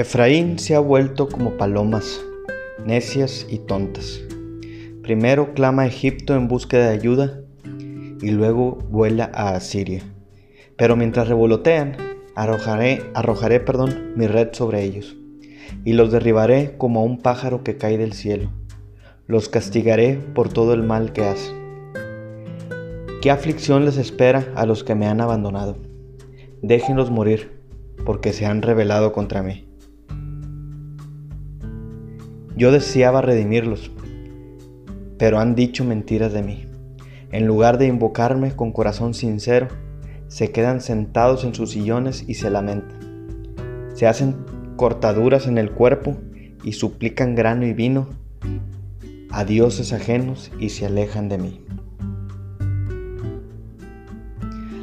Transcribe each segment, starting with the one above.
Efraín se ha vuelto como palomas, necias y tontas. Primero clama a Egipto en búsqueda de ayuda y luego vuela a Asiria. Pero mientras revolotean, arrojaré, arrojaré perdón, mi red sobre ellos y los derribaré como a un pájaro que cae del cielo. Los castigaré por todo el mal que hacen. ¿Qué aflicción les espera a los que me han abandonado? Déjenlos morir, porque se han rebelado contra mí. Yo deseaba redimirlos, pero han dicho mentiras de mí. En lugar de invocarme con corazón sincero, se quedan sentados en sus sillones y se lamentan. Se hacen cortaduras en el cuerpo y suplican grano y vino a dioses ajenos y se alejan de mí.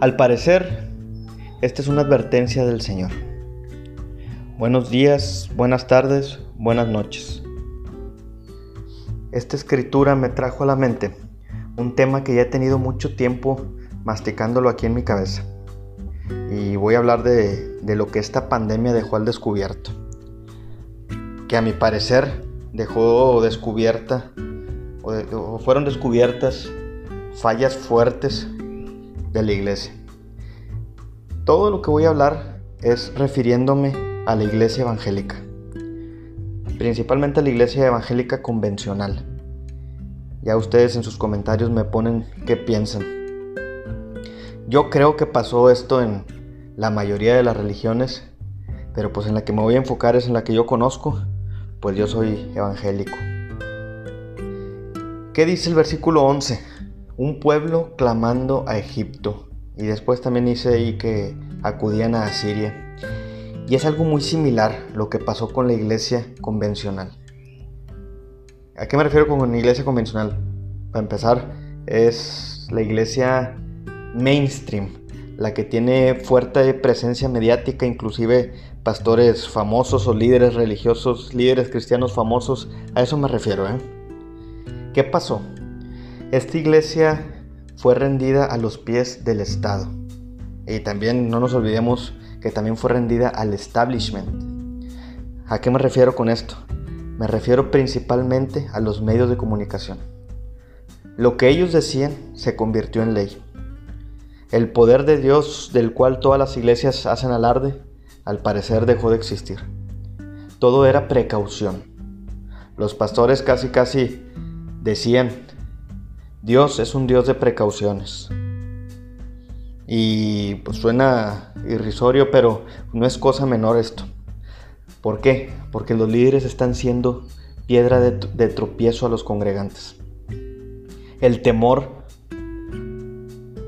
Al parecer, esta es una advertencia del Señor. Buenos días, buenas tardes, buenas noches. Esta escritura me trajo a la mente un tema que ya he tenido mucho tiempo masticándolo aquí en mi cabeza y voy a hablar de, lo que esta pandemia dejó al descubierto. Que a mi parecer dejó descubierta o, fueron descubiertas fallas fuertes de la iglesia. Todo lo que voy a hablar es refiriéndome a la iglesia evangélica, principalmente a la iglesia evangélica convencional. Ya ustedes en sus comentarios me ponen qué piensan. Yo creo que pasó esto en la mayoría de las religiones, pero pues en la que me voy a enfocar es en la que yo conozco, pues yo soy evangélico. ¿Qué dice el versículo 11? Un pueblo clamando a Egipto. Y después también dice ahí que acudían a Asiria. Y es algo muy similar lo que pasó con la iglesia convencional. ¿A qué me refiero con iglesia convencional? Para empezar, es la iglesia mainstream, la que tiene fuerte presencia mediática, inclusive pastores famosos o líderes religiosos, líderes cristianos famosos, a eso me refiero. ¿eh? ¿Qué pasó? Esta iglesia fue rendida a los pies del Estado. Y también no nos olvidemos que también fue rendida al establishment. ¿A qué me refiero con esto? Me refiero principalmente a los medios de comunicación. Lo que ellos decían se convirtió en ley. El poder de Dios del cual todas las iglesias hacen alarde, al parecer dejó de existir. Todo era precaución. Los pastores casi casi decían, Dios es un Dios de precauciones. Y pues suena irrisorio, pero no es cosa menor esto. ¿Por qué? Porque los líderes están siendo piedra de, tropiezo a los congregantes. El temor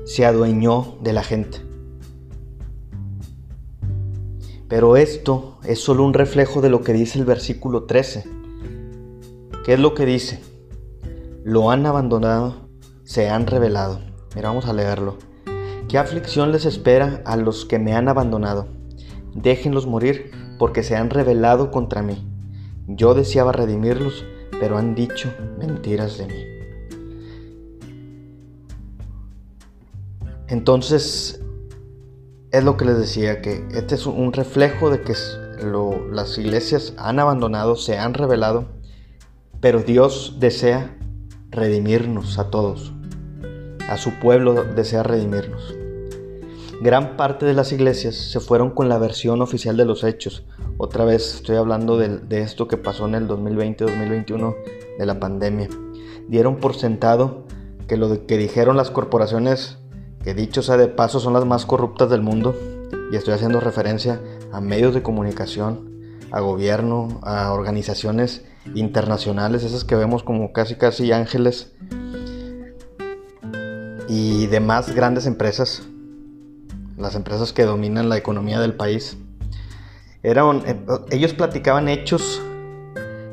se adueñó de la gente. Pero esto es solo un reflejo de lo que dice el versículo 13. ¿Qué es lo que dice? Lo han abandonado, se han revelado. Mira, vamos a leerlo. ¿Qué aflicción les espera a los que me han abandonado? Déjenlos morir porque se han rebelado contra mí. Yo deseaba redimirlos, pero han dicho mentiras de mí. Entonces, es lo que les decía, que este es un reflejo de que las iglesias han abandonado, se han revelado, pero Dios desea redimirnos a todos. A su pueblo desea redimirnos. Gran parte de las iglesias se fueron con la versión oficial de los hechos. Otra vez estoy hablando de, esto que pasó en el 2020-2021 de la pandemia. Dieron por sentado que lo que dijeron las corporaciones que dicho sea de paso son las más corruptas del mundo, y estoy haciendo referencia a medios de comunicación, a gobierno, a organizaciones internacionales, esas que vemos como casi casi ángeles, y demás grandes empresas, las empresas que dominan la economía del país. Eh, ellos platicaban hechos,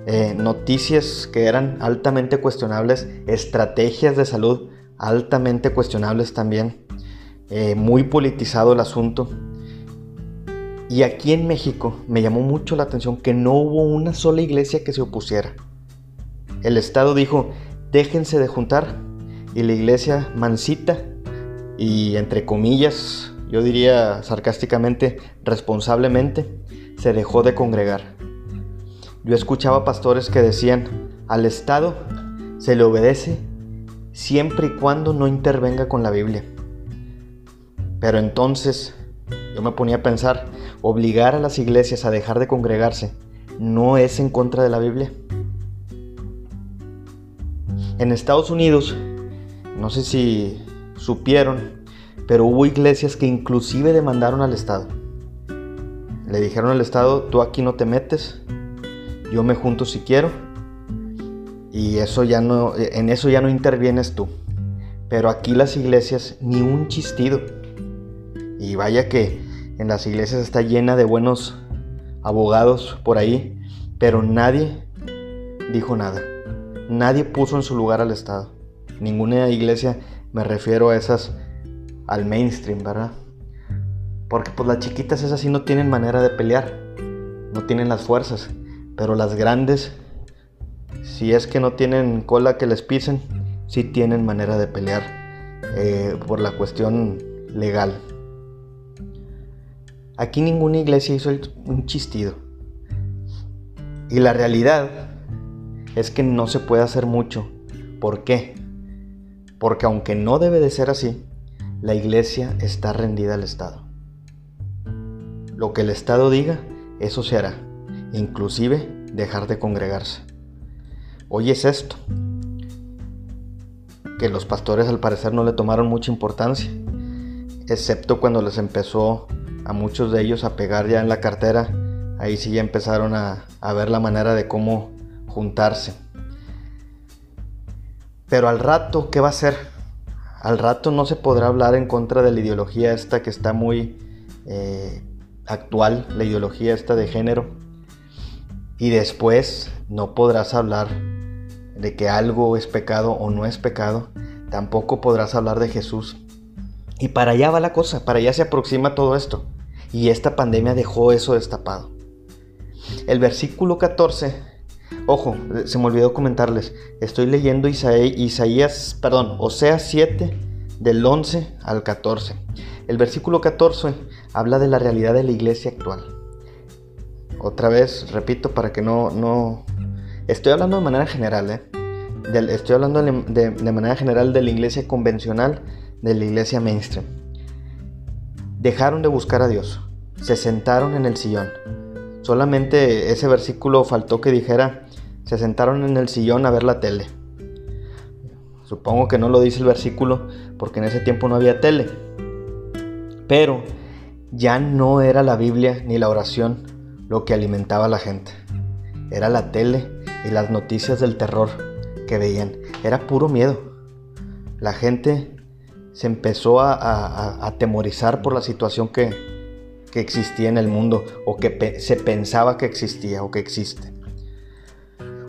eh, noticias que eran altamente cuestionables, estrategias de salud altamente cuestionables también, eh, muy politizado el asunto. Y aquí en México me llamó mucho la atención que no hubo una sola iglesia que se opusiera. El Estado dijo, déjense de juntar. Y la iglesia mansita y entre comillas, yo diría sarcásticamente, responsablemente, se dejó de congregar. Yo escuchaba pastores que decían, al Estado se le obedece siempre y cuando no intervenga con la Biblia. Pero entonces yo me ponía a pensar, obligar a las iglesias a dejar de congregarse no es en contra de la Biblia. En Estados Unidos, no sé si supieron, pero hubo iglesias que inclusive demandaron al Estado. Le dijeron al Estado, tú aquí no te metes, yo me junto si quiero, y eso ya no, en eso ya no intervienes tú. Pero aquí las iglesias ni un chistido. Y vaya que en las iglesias está llena de buenos abogados por ahí, pero nadie dijo nada. Nadie puso en su lugar al Estado. Ninguna iglesia, me refiero a esas, al mainstream, ¿verdad? Porque pues las chiquitas esas sí no tienen manera de pelear, no tienen las fuerzas, pero las grandes, si es que no tienen cola que les pisen, sí tienen manera de pelear eh, por la cuestión legal. Aquí ninguna iglesia hizo un chistido. Y la realidad es que no se puede hacer mucho. ¿Por qué? Porque aunque no debe de ser así, la iglesia está rendida al Estado. Lo que el Estado diga, eso se hará, inclusive dejar de congregarse. Hoy es esto, que los pastores al parecer no le tomaron mucha importancia, excepto cuando les empezó a muchos de ellos a pegar ya en la cartera, ahí sí ya empezaron a, ver la manera de cómo juntarse. Pero al rato, ¿qué va a ser? Al rato no se podrá hablar en contra de la ideología esta que está muy eh, actual, la ideología esta de género. Y después no podrás hablar de que algo es pecado o no es pecado. Tampoco podrás hablar de Jesús. Y para allá va la cosa, para allá se aproxima todo esto. Y esta pandemia dejó eso destapado. El versículo 14 Ojo, se me olvidó comentarles. Estoy leyendo Isaías, perdón, Oseas 7 del 11 al 14. El versículo 14 habla de la realidad de la iglesia actual. Otra vez, repito, para que no... no... Estoy hablando de manera general, ¿eh? estoy hablando de manera general de la iglesia convencional, de la iglesia mainstream. Dejaron de buscar a Dios, se sentaron en el sillón. Solamente ese versículo faltó que dijera, se sentaron en el sillón a ver la tele. Supongo que no lo dice el versículo porque en ese tiempo no había tele. Pero ya no era la Biblia ni la oración lo que alimentaba a la gente. Era la tele y las noticias del terror que veían. Era puro miedo. La gente se empezó a, atemorizar por la situación que, que existía en el mundo o que se pensaba que existía o que existe.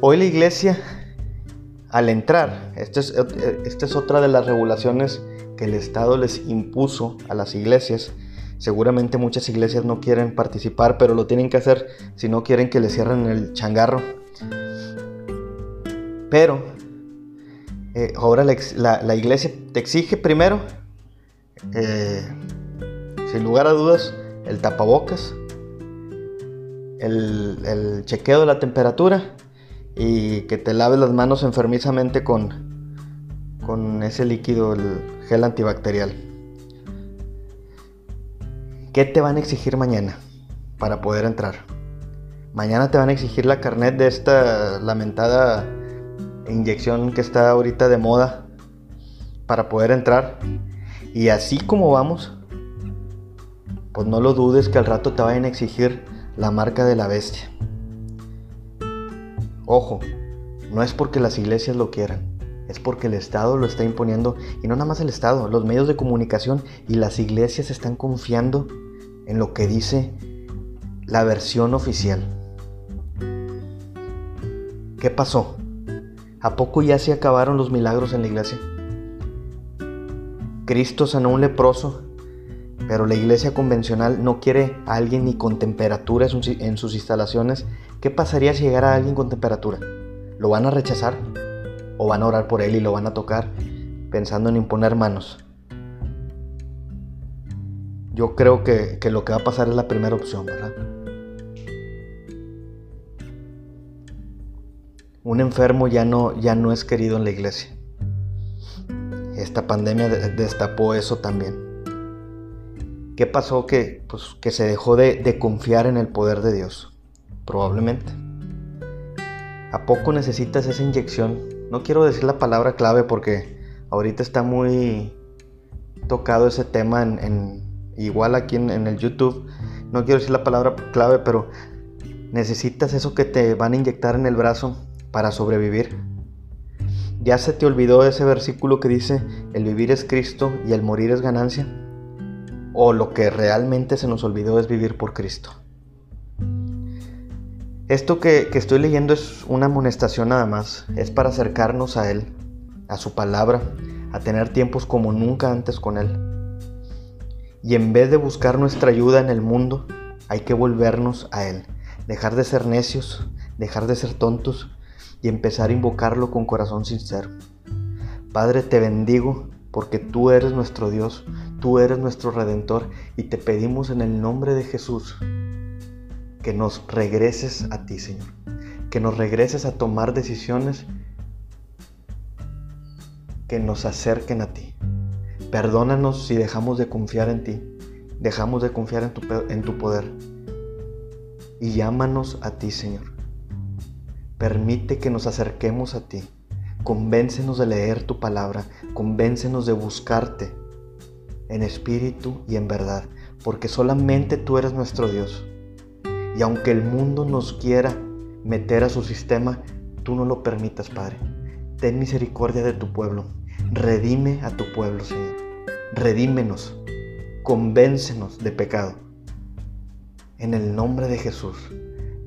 Hoy la iglesia, al entrar, esta es, otra de las regulaciones que el Estado les impuso a las iglesias. Seguramente muchas iglesias no quieren participar, pero lo tienen que hacer si no quieren que les cierren el changarro. Pero eh, ahora la, iglesia te exige primero, eh, sin lugar a dudas, el tapabocas, el chequeo de la temperatura y que te laves las manos enfermizamente con, con ese líquido, el gel antibacterial. ¿Qué te van a exigir mañana para poder entrar? Mañana te van a exigir la carnet de esta lamentada inyección que está ahorita de moda para poder entrar. Y así como vamos, pues no lo dudes que al rato te vayan a exigir la marca de la bestia. Ojo, no es porque las iglesias lo quieran, es porque el Estado lo está imponiendo y no nada más el Estado, los medios de comunicación y las iglesias están confiando en lo que dice la versión oficial. ¿Qué pasó? ¿A poco ya se acabaron los milagros en la iglesia? Cristo sanó un leproso, pero la iglesia convencional no quiere a alguien ni con temperatura en sus instalaciones. ¿Qué pasaría si llegara alguien con temperatura? ¿Lo van a rechazar? ¿O van a orar por él y lo van a tocar pensando en imponer manos? Yo creo que, que lo que va a pasar es la primera opción, ¿verdad? Un enfermo ya no, ya no es querido en la iglesia. Esta pandemia destapó eso también. ¿Qué pasó? Que, pues, que se dejó de, confiar en el poder de Dios. Probablemente. ¿A poco necesitas esa inyección? No quiero decir la palabra clave porque ahorita está muy tocado ese tema igual aquí en, el YouTube. No quiero decir la palabra clave, pero necesitas eso que te van a inyectar en el brazo para sobrevivir. ¿Ya se te olvidó ese versículo que dice, el vivir es Cristo y el morir es ganancia? ¿O lo que realmente se nos olvidó es vivir por Cristo? Esto que, estoy leyendo es una amonestación nada más, es para acercarnos a Él, a su palabra, a tener tiempos como nunca antes con Él. Y en vez de buscar nuestra ayuda en el mundo, hay que volvernos a Él, dejar de ser necios, dejar de ser tontos y empezar a invocarlo con corazón sincero. Padre, te bendigo porque tú eres nuestro Dios, tú eres nuestro Redentor y te pedimos en el nombre de Jesús que nos regreses a ti, Señor, que nos regreses a tomar decisiones que nos acerquen a ti. Perdónanos si dejamos de confiar en ti, dejamos de confiar en tu, en tu poder y llámanos a ti, Señor. Permite que nos acerquemos a ti. Convéncenos de leer tu palabra. Convéncenos de buscarte en espíritu y en verdad. Porque solamente tú eres nuestro Dios. Y aunque el mundo nos quiera meter a su sistema, tú no lo permitas, Padre. Ten misericordia de tu pueblo. Redime a tu pueblo, Señor. Redímenos. Convéncenos de pecado. En el nombre de Jesús.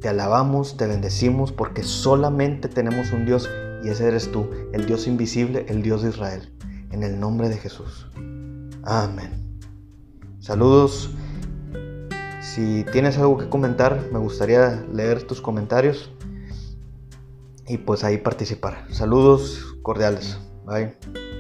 Te alabamos, te bendecimos porque solamente tenemos un Dios y ese eres tú, el Dios invisible, el Dios de Israel. En el nombre de Jesús. Amén. Saludos. Si tienes algo que comentar, me gustaría leer tus comentarios y pues ahí participar. Saludos cordiales. Bye.